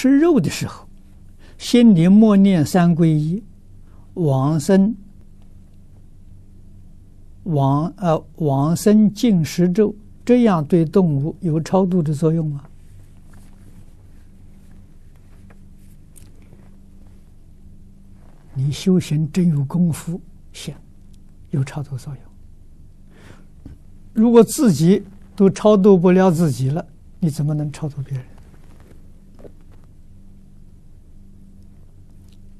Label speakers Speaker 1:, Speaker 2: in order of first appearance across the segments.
Speaker 1: 吃肉的时候，心里默念三皈依，往生往呃往生净食咒，这样对动物有超度的作用吗？你修行真有功夫，行，有超度作用。如果自己都超度不了自己了，你怎么能超度别人？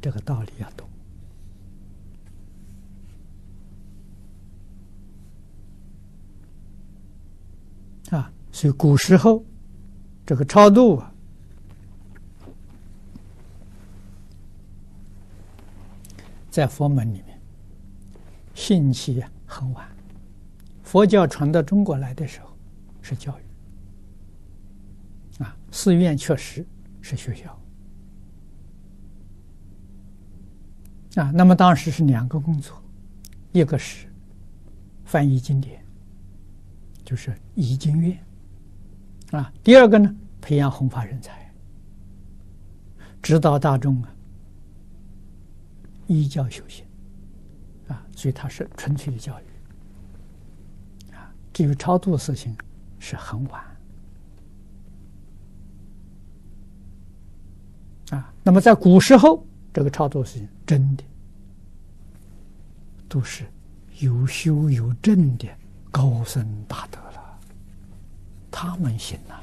Speaker 1: 这个道理要懂啊！所以古时候这个超度啊，在佛门里面兴起很晚。佛教传到中国来的时候是教育啊，寺院确实是学校。啊，那么当时是两个工作，一个是翻译经典，就是译经院，啊，第二个呢，培养弘法人才，指导大众啊，依教修行，啊，所以它是纯粹的教育，啊，至于超度的事情是很晚，啊，那么在古时候。这个超度事情真的都是有修有证的高僧大德了，他们行呐，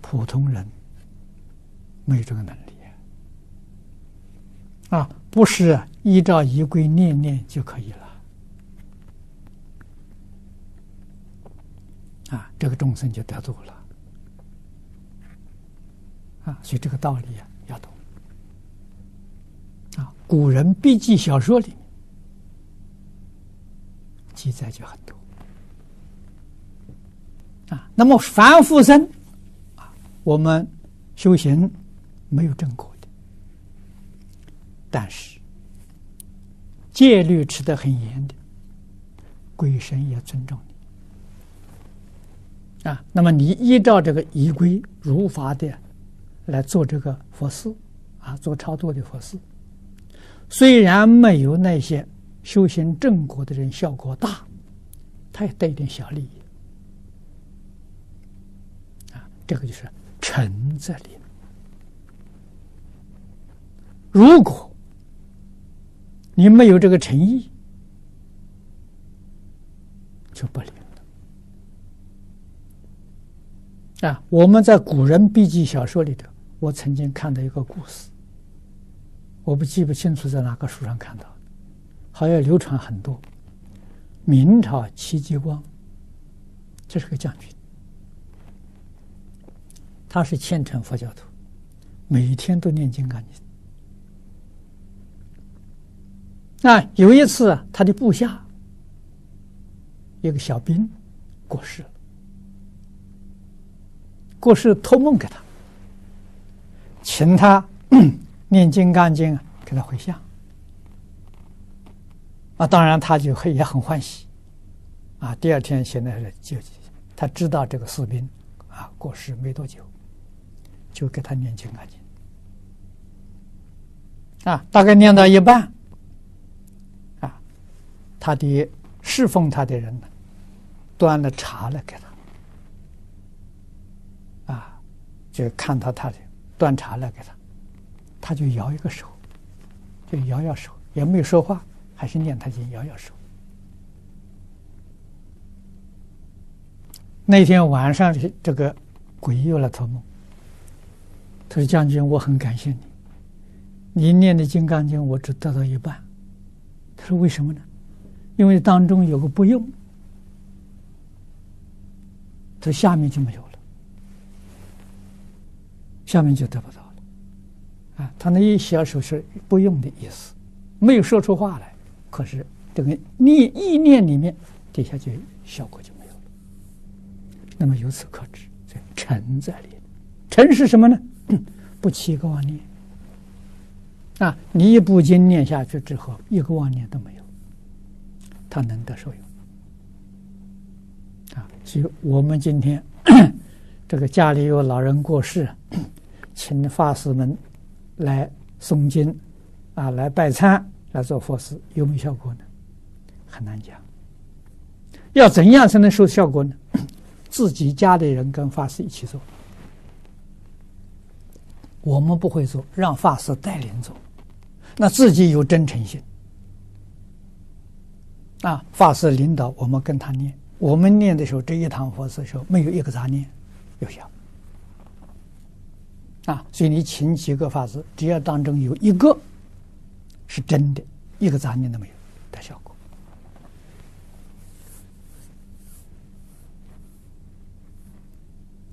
Speaker 1: 普通人没有这个能力啊，不是依照仪规念念就可以了。啊，这个众生就得度了。啊，所以这个道理。啊，古人笔记小说里面记载就很多啊。那么凡夫僧啊，我们修行没有正果的，但是戒律持得很严的，鬼神也尊重你啊。那么你依照这个仪规如法的来做这个佛事啊，做超度的佛事。虽然没有那些修行正果的人效果大，他也得一点小利益啊。这个就是诚则灵。如果你没有这个诚意，就不灵了啊。我们在古人笔记小说里头，我曾经看到一个故事。我不记不清楚在哪个书上看到，好像流传很多。明朝戚继光，这是个将军，他是虔诚佛教徒，每天都念金刚经。啊，有一次他的部下一个小兵过世了，过世托梦给他，请他。念《金刚经》啊，给他回向啊，当然他就也很欢喜啊。第二天现在就他知道这个士兵啊过世没多久，就给他念《金刚经》啊，大概念到一半啊，他的侍奉他的人呢，端了茶来给他啊，就看到他的端茶来给他。他就摇一个手，就摇摇手，也没有说话，还是念他经，摇摇手。那天晚上，这个鬼又来托梦，他说：“将军，我很感谢你，你念的《金刚经》我只得到一半。”他说：“为什么呢？因为当中有个不用，这下面就没有了，下面就得不到。”啊，他那一小手是不用的意思，没有说出话来，可是这个念意念里面，底下就效果就没有了。那么由此可知，这诚在里，诚是什么呢？不起一个妄念。啊，你一部经念下去之后，一个妄念都没有，他能得受用。啊，所以我们今天 这个家里有老人过世。请法师们来诵经，啊，来拜忏，来做佛事，有没有效果呢？很难讲。要怎样才能收效果呢？自己家里人跟法师一起做，我们不会做，让法师带领做，那自己有真诚心，啊，法师领导我们跟他念，我们念的时候，这一堂佛事的时候没有一个杂念，有效。啊，所以你请几个法师，只要当中有一个是真的，一个杂念都没有的效果。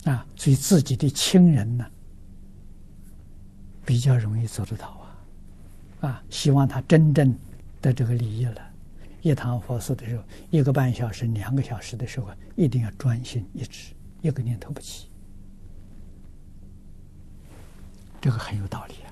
Speaker 1: 啊，所以自己的亲人呢，比较容易做得到啊。啊，希望他真正的这个利益了，一堂佛事的时候，一个半小时、两个小时的时候，一定要专心一致，一个念头不起。这个很有道理。